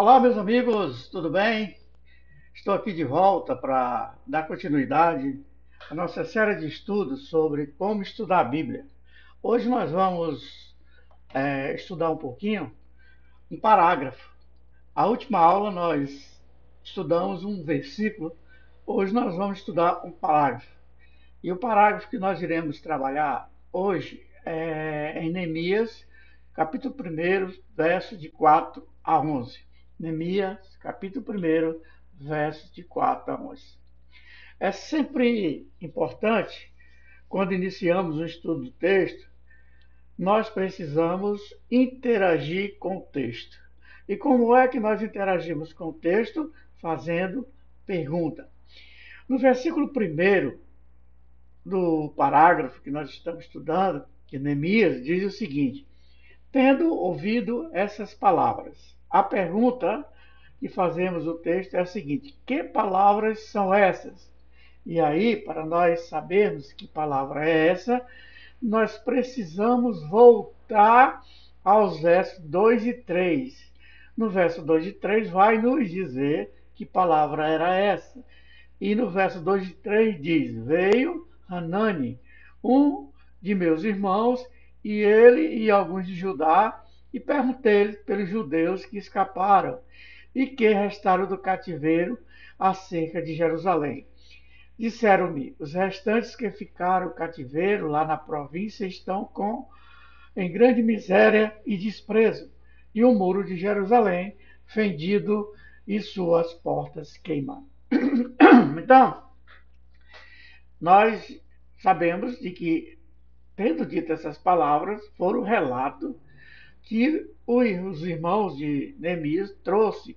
Olá, meus amigos, tudo bem? Estou aqui de volta para dar continuidade à nossa série de estudos sobre como estudar a Bíblia. Hoje nós vamos é, estudar um pouquinho um parágrafo. A última aula nós estudamos um versículo, hoje nós vamos estudar um parágrafo. E o parágrafo que nós iremos trabalhar hoje é em Neemias, capítulo 1, verso de 4 a 11. Neemias, capítulo 1, versos de 4 a 11. É sempre importante, quando iniciamos o estudo do texto, nós precisamos interagir com o texto. E como é que nós interagimos com o texto? Fazendo pergunta. No versículo 1 do parágrafo que nós estamos estudando, que Neemias diz o seguinte: Tendo ouvido essas palavras, a pergunta que fazemos o texto é a seguinte: que palavras são essas? E aí, para nós sabermos que palavra é essa, nós precisamos voltar aos versos 2 e 3. No verso 2 e 3 vai nos dizer que palavra era essa. E no verso 2 e 3 diz: Veio Hanani, um de meus irmãos, e ele e alguns de Judá e perguntei-lhe pelos judeus que escaparam e que restaram do cativeiro acerca de Jerusalém. Disseram-me: os restantes que ficaram cativeiro lá na província estão com em grande miséria e desprezo, e o muro de Jerusalém fendido e suas portas queimadas. Então, nós sabemos de que, tendo dito essas palavras, foram o relato que os irmãos de Neemias trouxe,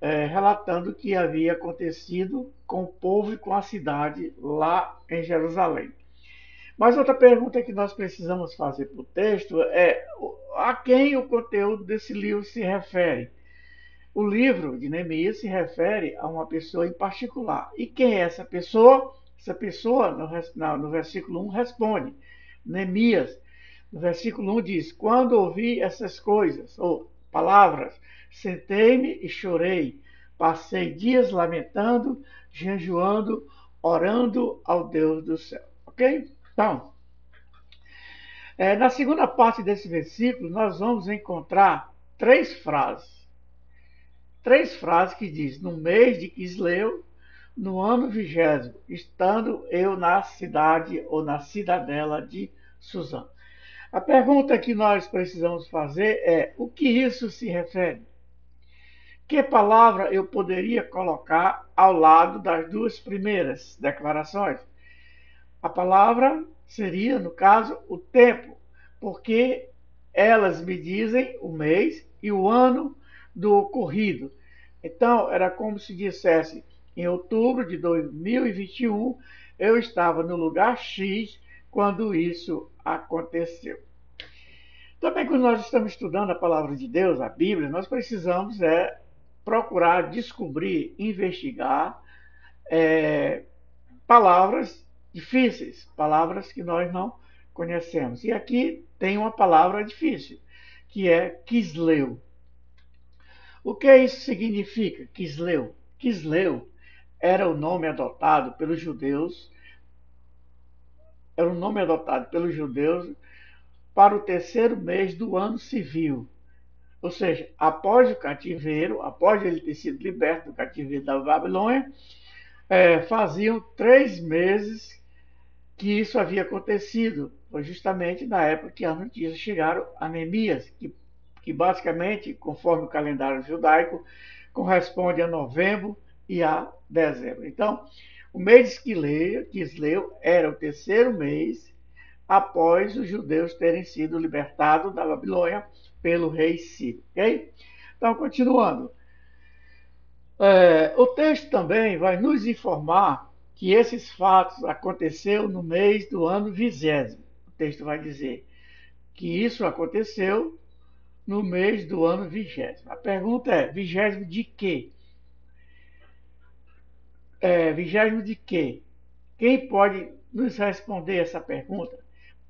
é, relatando o que havia acontecido com o povo e com a cidade lá em Jerusalém. Mas outra pergunta que nós precisamos fazer para o texto é a quem o conteúdo desse livro se refere. O livro de Neemias se refere a uma pessoa em particular. E quem é essa pessoa? Essa pessoa, no, no versículo 1, responde: Neemias, versículo 1 diz: Quando ouvi essas coisas, ou palavras, sentei-me e chorei. Passei dias lamentando, jejuando, orando ao Deus do céu. Ok? Então, é, na segunda parte desse versículo, nós vamos encontrar três frases. Três frases que diz: No mês de Quisleu, no ano vigésimo, estando eu na cidade ou na cidadela de Suzã. A pergunta que nós precisamos fazer é: o que isso se refere? Que palavra eu poderia colocar ao lado das duas primeiras declarações? A palavra seria, no caso, o tempo, porque elas me dizem o mês e o ano do ocorrido. Então, era como se dissesse: em outubro de 2021, eu estava no lugar X quando isso aconteceu. Também quando nós estamos estudando a palavra de Deus, a Bíblia, nós precisamos é, procurar descobrir, investigar é, palavras difíceis, palavras que nós não conhecemos. E aqui tem uma palavra difícil, que é Quisleu. O que isso significa, Quisleu? Quisleu era o nome adotado pelos judeus era o nome adotado pelos judeus para o terceiro mês do ano civil. Ou seja, após o cativeiro, após ele ter sido liberto do cativeiro da Babilônia, é, faziam três meses que isso havia acontecido. Foi justamente na época que as notícias chegaram a Neemias, que, que basicamente, conforme o calendário judaico, corresponde a novembro e a dezembro. Então, o mês de Quisleu era o terceiro mês após os judeus terem sido libertados da Babilônia pelo rei Ciro. Okay? Então, continuando. É, o texto também vai nos informar que esses fatos aconteceram no mês do ano vigésimo. O texto vai dizer que isso aconteceu no mês do ano vigésimo. A pergunta é: vigésimo de quê? É, vigésimo de quê? Quem pode nos responder essa pergunta?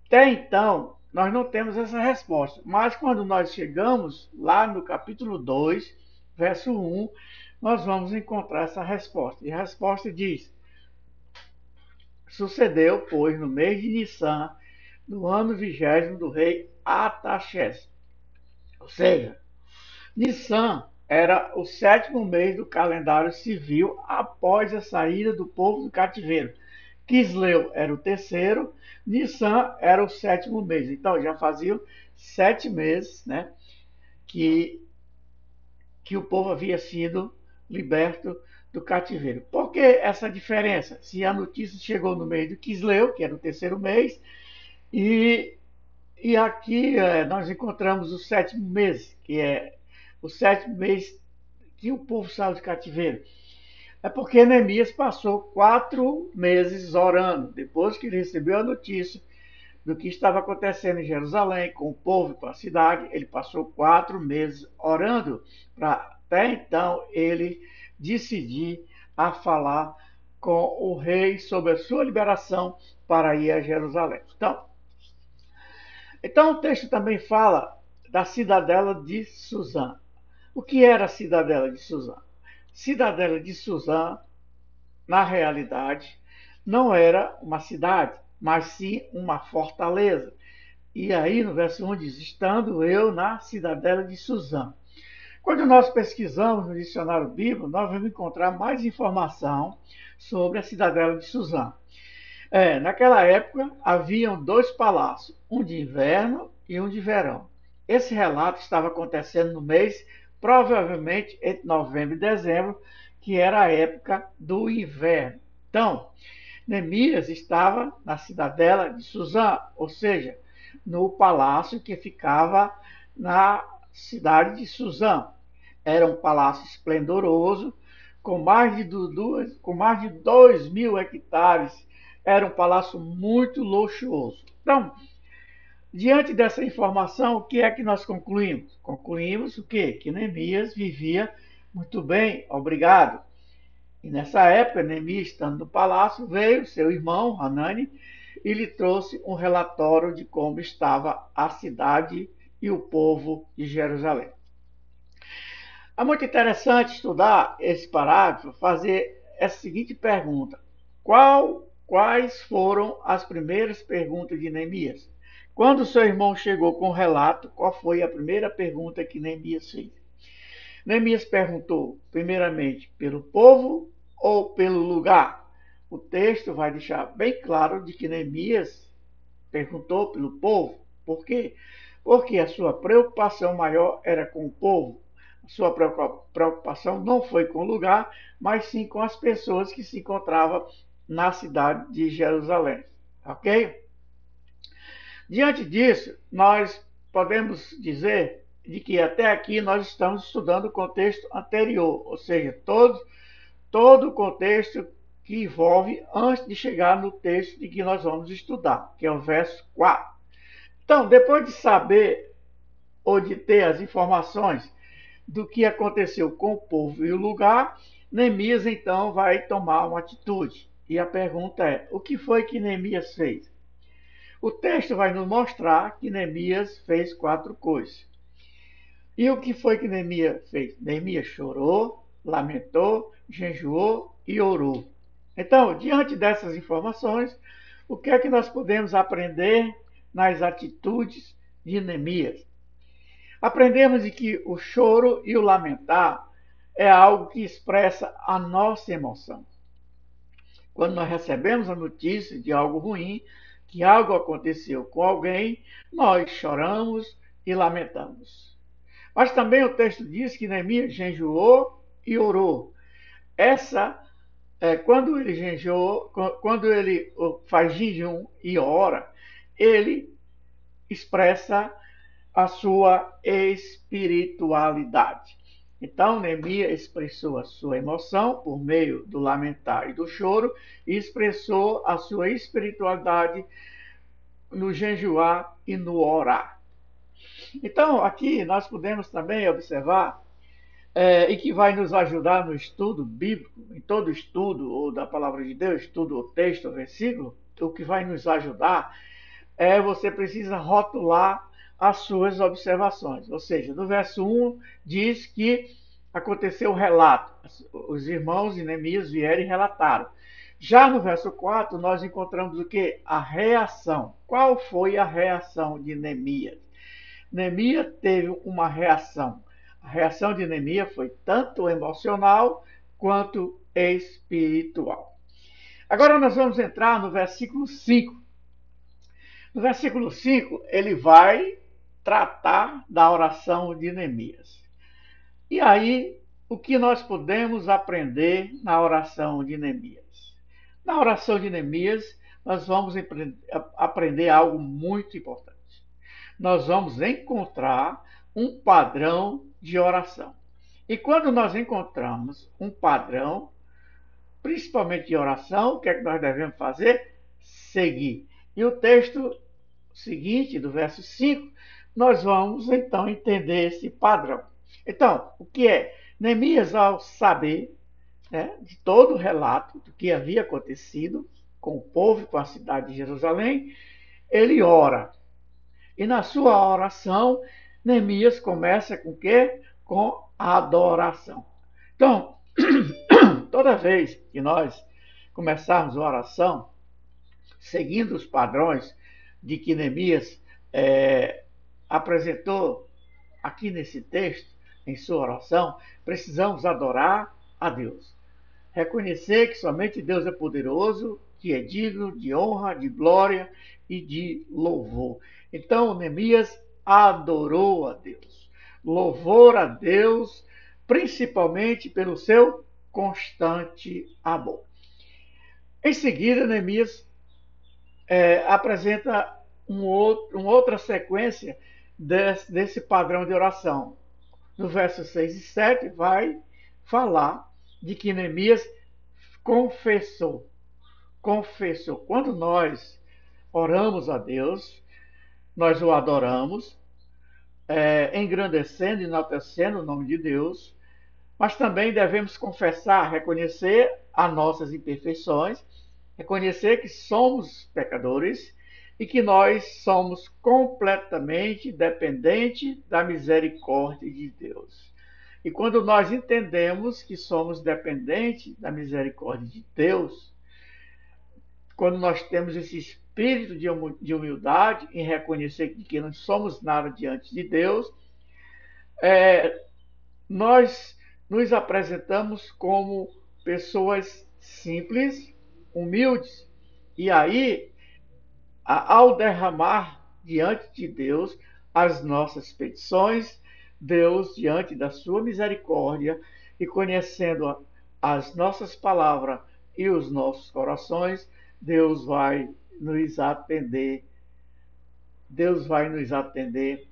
Até então, nós não temos essa resposta. Mas quando nós chegamos lá no capítulo 2, verso 1, nós vamos encontrar essa resposta. E a resposta diz: Sucedeu, pois, no mês de Nissan, no ano vigésimo do rei Ataxés. Ou seja, Nissan era o sétimo mês do calendário civil após a saída do povo do cativeiro. Quisleu era o terceiro, Nissan era o sétimo mês. Então já faziam sete meses né, que, que o povo havia sido liberto do cativeiro. Por que essa diferença? Se a notícia chegou no mês do Quisleu, que era o terceiro mês, e, e aqui é, nós encontramos o sétimo mês, que é o sétimo mês que o povo saiu de cativeiro. É porque Neemias passou quatro meses orando, depois que ele recebeu a notícia do que estava acontecendo em Jerusalém, com o povo e com a cidade, ele passou quatro meses orando, para até então ele decidir a falar com o rei sobre a sua liberação para ir a Jerusalém. Então, então o texto também fala da cidadela de Suzã. O que era a cidadela de Suzã? Cidadela de Suzã, na realidade, não era uma cidade, mas sim uma fortaleza. E aí no verso 1 diz: Estando eu na cidadela de Suzã. Quando nós pesquisamos no dicionário bíblico, nós vamos encontrar mais informação sobre a cidadela de Suzã. É, naquela época haviam dois palácios, um de inverno e um de verão. Esse relato estava acontecendo no mês provavelmente entre novembro e dezembro, que era a época do inverno. Então, Neemias estava na cidadela de Suzã, ou seja, no palácio que ficava na cidade de Suzã. Era um palácio esplendoroso, com mais de, duas, com mais de dois mil hectares. Era um palácio muito luxuoso. Então, Diante dessa informação, o que é que nós concluímos? Concluímos o quê? Que Neemias vivia muito bem, obrigado. E nessa época, Neemias, estando no palácio, veio seu irmão, Hanani, e lhe trouxe um relatório de como estava a cidade e o povo de Jerusalém. É muito interessante estudar esse parágrafo, fazer essa seguinte pergunta: Qual, quais foram as primeiras perguntas de Neemias? Quando seu irmão chegou com o relato, qual foi a primeira pergunta que Neemias fez? Neemias perguntou, primeiramente, pelo povo ou pelo lugar? O texto vai deixar bem claro de que Neemias perguntou pelo povo. Por quê? Porque a sua preocupação maior era com o povo. A sua preocupação não foi com o lugar, mas sim com as pessoas que se encontravam na cidade de Jerusalém. Ok? Diante disso, nós podemos dizer de que até aqui nós estamos estudando o contexto anterior, ou seja, todo, todo o contexto que envolve antes de chegar no texto de que nós vamos estudar, que é o verso 4. Então, depois de saber ou de ter as informações do que aconteceu com o povo e o lugar, Neemias então vai tomar uma atitude. E a pergunta é: o que foi que Neemias fez? O texto vai nos mostrar que Neemias fez quatro coisas. E o que foi que Neemias fez? Neemias chorou, lamentou, jejuou e orou. Então, diante dessas informações, o que é que nós podemos aprender nas atitudes de Neemias? Aprendemos de que o choro e o lamentar é algo que expressa a nossa emoção. Quando nós recebemos a notícia de algo ruim, que algo aconteceu com alguém, nós choramos e lamentamos. Mas também o texto diz que Neemias jejuou e orou. Essa, é, quando ele jejuou, quando ele faz jejum e ora, ele expressa a sua espiritualidade. Então, Neemias expressou a sua emoção por meio do lamentar e do choro e expressou a sua espiritualidade no jejuar e no orar. Então, aqui nós podemos também observar é, e que vai nos ajudar no estudo bíblico, em todo estudo ou da palavra de Deus, estudo o texto, o versículo, o que vai nos ajudar é você precisa rotular as suas observações. Ou seja, no verso 1 diz que aconteceu o relato. Os irmãos de Neemias vieram e relataram. Já no verso 4, nós encontramos o que? A reação. Qual foi a reação de Neemias? Neemias teve uma reação. A reação de Neemias foi tanto emocional quanto espiritual. Agora nós vamos entrar no versículo 5. No versículo 5, ele vai tratar da oração de Neemias. E aí, o que nós podemos aprender na oração de Neemias? Na oração de Neemias, nós vamos aprender algo muito importante. Nós vamos encontrar um padrão de oração. E quando nós encontramos um padrão, principalmente de oração, o que é que nós devemos fazer? Seguir. E o texto seguinte, do verso 5, nós vamos então entender esse padrão. Então, o que é? Neemias, ao saber né, de todo o relato do que havia acontecido com o povo e com a cidade de Jerusalém, ele ora. E na sua oração, Neemias começa com o quê? Com a adoração. Então, toda vez que nós começarmos a oração, seguindo os padrões de que Neemias é, apresentou aqui nesse texto, em sua oração, precisamos adorar a Deus. Reconhecer que somente Deus é poderoso, que é digno de honra, de glória e de louvor. Então, Neemias adorou a Deus. Louvor a Deus, principalmente pelo seu constante amor. Em seguida, Neemias é, apresenta um outro, uma outra sequência desse, desse padrão de oração. No verso 6 e 7 vai falar de que Neemias confessou. Confessou. Quando nós oramos a Deus, nós o adoramos, é, engrandecendo e enaltecendo o nome de Deus, mas também devemos confessar, reconhecer as nossas imperfeições, reconhecer que somos pecadores e que nós somos completamente dependentes da misericórdia de Deus. E quando nós entendemos que somos dependentes da misericórdia de Deus, quando nós temos esse espírito de humildade em reconhecer que não somos nada diante de Deus, é, nós nos apresentamos como pessoas simples, humildes. E aí, ao derramar diante de Deus as nossas petições, Deus, diante da sua misericórdia e conhecendo as nossas palavras e os nossos corações, Deus vai nos atender. Deus vai nos atender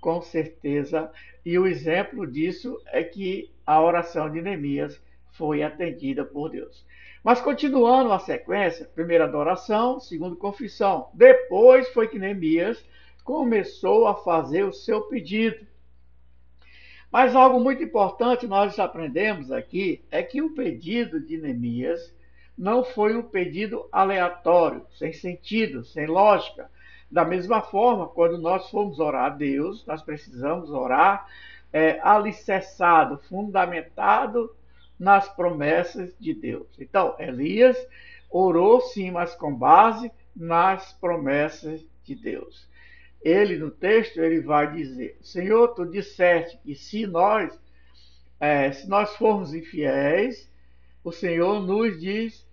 com certeza. E o exemplo disso é que a oração de Neemias foi atendida por Deus. Mas continuando a sequência, primeiro adoração, segundo confissão. Depois foi que Neemias começou a fazer o seu pedido. Mas algo muito importante nós aprendemos aqui é que o pedido de Neemias não foi um pedido aleatório, sem sentido, sem lógica. Da mesma forma, quando nós formos orar a Deus, nós precisamos orar é, alicerçado, fundamentado nas promessas de Deus. Então, Elias orou sim, mas com base nas promessas de Deus ele no texto ele vai dizer: Senhor, tu disseste que se nós é, se nós formos infiéis, o Senhor nos diz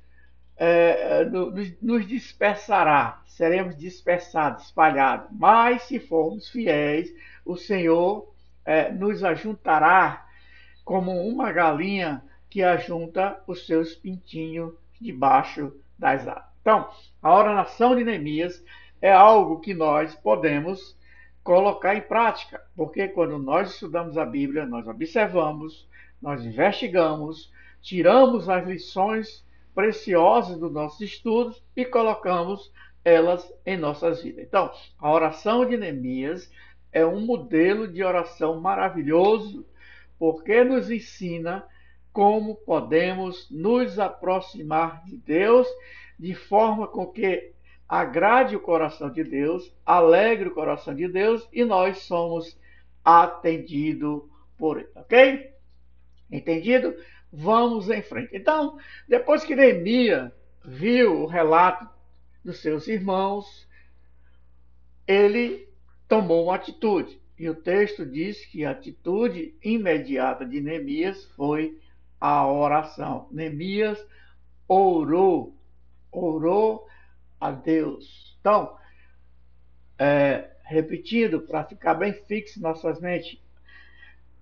é, nos, nos dispersará, seremos dispersados, espalhados. Mas se formos fiéis, o Senhor é, nos ajuntará como uma galinha que ajunta os seus pintinhos debaixo das asas. Então, a oração de Neemias é algo que nós podemos colocar em prática, porque quando nós estudamos a Bíblia, nós observamos, nós investigamos, tiramos as lições preciosas dos nossos estudos e colocamos elas em nossas vidas. Então, a oração de Neemias é um modelo de oração maravilhoso, porque nos ensina como podemos nos aproximar de Deus de forma com que agrade o coração de Deus, alegre o coração de Deus e nós somos atendidos por Ele, ok? Entendido? Vamos em frente. Então, depois que Neemias viu o relato dos seus irmãos, ele tomou uma atitude. E o texto diz que a atitude imediata de Neemias foi a oração. Neemias orou, orou a Deus. Então, é, repetindo, para ficar bem fixo em nossas mentes,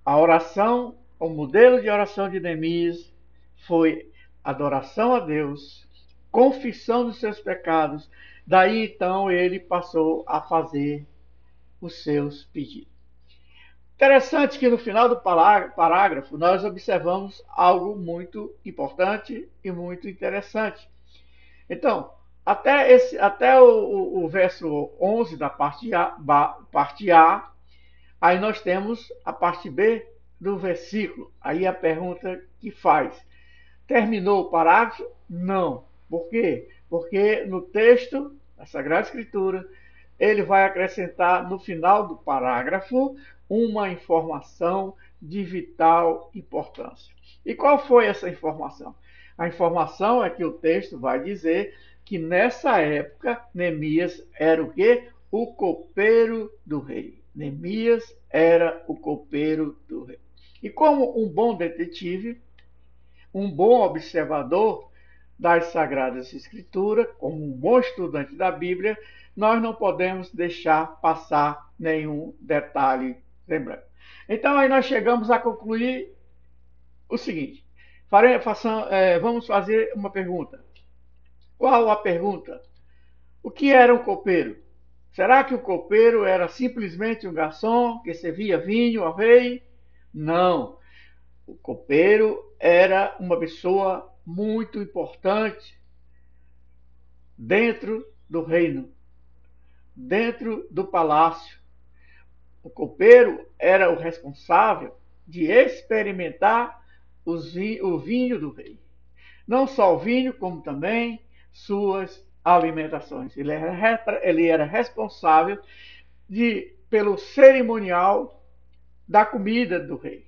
a oração, o modelo de oração de Neemias foi adoração a Deus, confissão dos seus pecados. Daí então ele passou a fazer os seus pedidos. Interessante que no final do parágrafo nós observamos algo muito importante e muito interessante. Então, até, esse, até o, o, o verso 11 da parte a, parte a, aí nós temos a parte B do versículo. Aí a pergunta que faz: terminou o parágrafo? Não. Por quê? Porque no texto da Sagrada Escritura ele vai acrescentar no final do parágrafo uma informação de vital importância. E qual foi essa informação? A informação é que o texto vai dizer que nessa época Neemias era o quê? O copeiro do rei. Neemias era o copeiro do rei. E como um bom detetive, um bom observador das Sagradas Escrituras, como um bom estudante da Bíblia, nós não podemos deixar passar nenhum detalhe lembrando. Então aí nós chegamos a concluir o seguinte: farei, façam, é, vamos fazer uma pergunta. Qual a pergunta? O que era um copeiro? Será que o copeiro era simplesmente um garçom que servia vinho rei? Não. O copeiro era uma pessoa muito importante dentro do reino dentro do palácio. O copeiro era o responsável de experimentar o vinho do rei. Não só o vinho, como também suas alimentações. Ele era, responsável de, pelo cerimonial da comida do rei.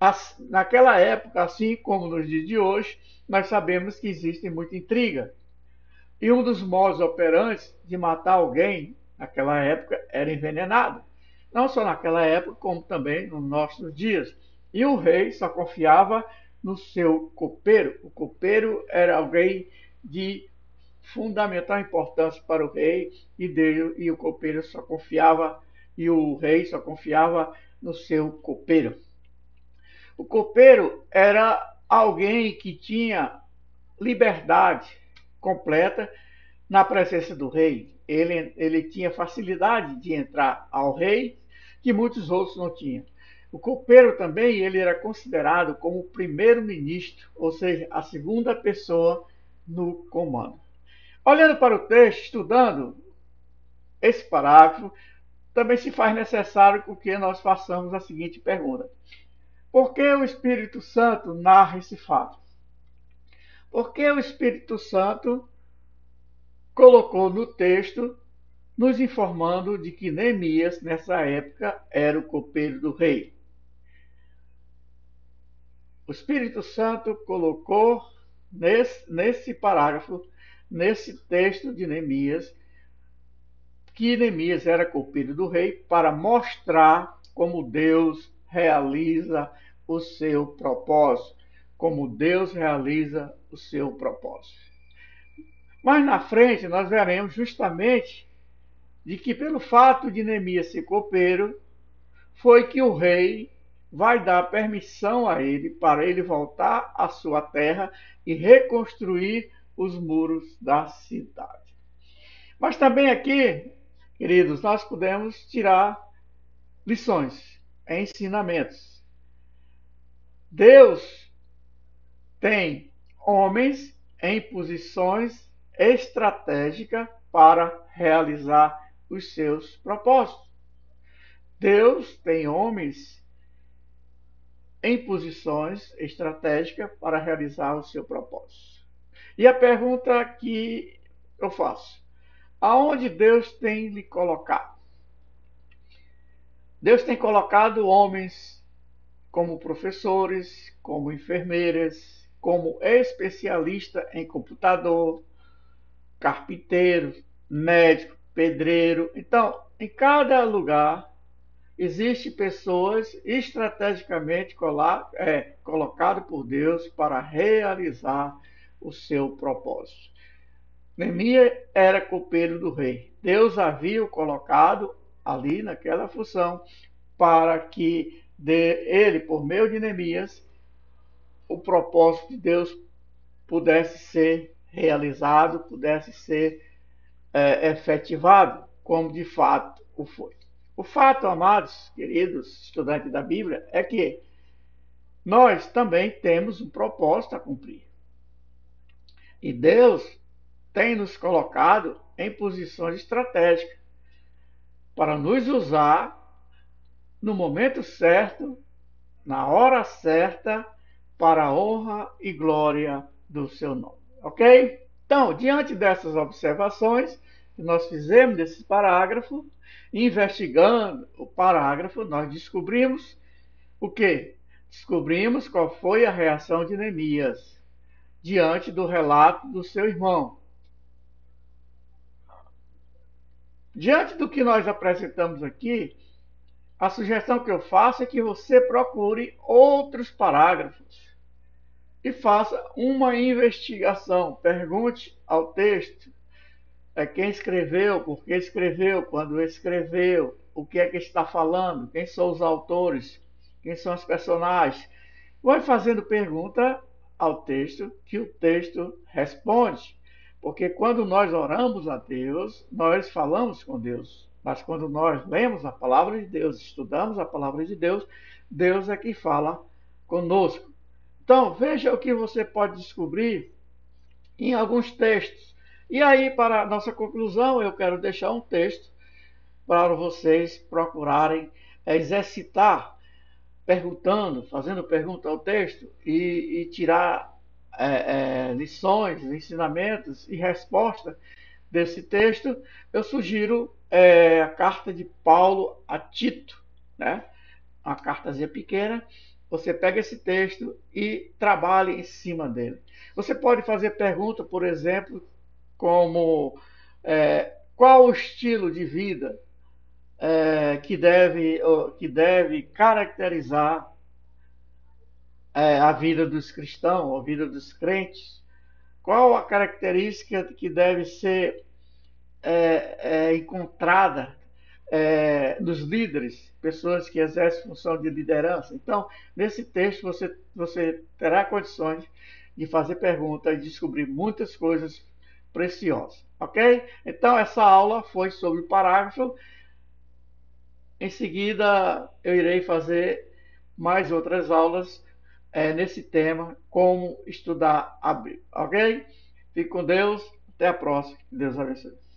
As, naquela época, assim como nos dias de hoje, nós sabemos que existe muita intriga e um dos modos operantes de matar alguém naquela época era envenenado. Não só naquela época, como também nos nossos dias. E o rei só confiava no seu copeiro. O copeiro era alguém de fundamental importância para o rei e dele e o copeiro só confiava e o rei só confiava no seu copeiro. O copeiro era alguém que tinha liberdade completa na presença do rei. Ele, ele tinha facilidade de entrar ao rei, que muitos outros não tinham. O copeiro também ele era considerado como o primeiro-ministro, ou seja, a segunda pessoa no comando. Olhando para o texto, estudando esse parágrafo, também se faz necessário que nós façamos a seguinte pergunta: Por que o Espírito Santo narra esse fato? Porque o Espírito Santo colocou no texto, nos informando de que Neemias, nessa época, era o copeiro do rei. O Espírito Santo colocou nesse, nesse parágrafo, nesse texto de Neemias, que Neemias era copeiro do rei para mostrar como Deus realiza o seu propósito, como Deus realiza o seu propósito. Mas na frente nós veremos justamente de que pelo fato de Neemias ser copeiro, foi que o rei vai dar permissão a ele para ele voltar à sua terra e reconstruir os muros da cidade. Mas também aqui, queridos, nós podemos tirar lições, ensinamentos. Deus tem homens em posições estratégicas para realizar os seus propósitos. Deus tem homens em posições estratégicas para realizar o seu propósito. E a pergunta que eu faço: aonde Deus tem lhe colocado? Deus tem colocado homens como professores, como enfermeiras, como especialista em computador, carpinteiro, médico, pedreiro. Então, em cada lugar existe pessoas estrategicamente é, colocadas por Deus para realizar o seu propósito. Neemias era copeiro do rei. Deus havia o colocado ali naquela função para que ele, por meio de Neemias, o propósito de Deus pudesse ser realizado, pudesse ser é, efetivado, como de fato o foi. O fato, amados, queridos estudantes da Bíblia, é que nós também temos um propósito a cumprir. E Deus tem nos colocado em posições estratégicas para nos usar no momento certo, na hora certa, para a honra e glória do seu nome. Ok? Então, diante dessas observações que nós fizemos desse parágrafo, investigando o parágrafo, nós descobrimos o que? Descobrimos qual foi a reação de Neemias diante do relato do seu irmão. Diante do que nós apresentamos aqui, a sugestão que eu faço é que você procure outros parágrafos e faça uma investigação. Pergunte ao texto é, quem escreveu, por que escreveu, quando escreveu, o que é que está falando, quem são os autores, quem são os personagens. Vai fazendo pergunta ao texto que o texto responde. Porque quando nós oramos a Deus, nós falamos com Deus. Mas quando nós lemos a palavra de Deus, estudamos a palavra de Deus, Deus é que fala conosco. Então, veja o que você pode descobrir em alguns textos. E aí, para nossa conclusão, eu quero deixar um texto para vocês procurarem exercitar, perguntando, fazendo pergunta ao texto e, e tirar é, é, lições, ensinamentos e resposta desse texto. Eu sugiro é, a carta de Paulo a Tito, né? uma cartazinha pequena, você pega esse texto e trabalha em cima dele. Você pode fazer pergunta, por exemplo, como é, qual o estilo de vida é, que, deve, que deve caracterizar é, a vida dos cristãos, a vida dos crentes? Qual a característica que deve ser é, é, encontrada é, nos líderes, pessoas que exercem função de liderança. Então, nesse texto você, você terá condições de fazer perguntas e descobrir muitas coisas preciosas, ok? Então, essa aula foi sobre o parágrafo. Em seguida, eu irei fazer mais outras aulas é, nesse tema, como estudar a Bíblia, ok? Fique com Deus, até a próxima, Deus abençoe.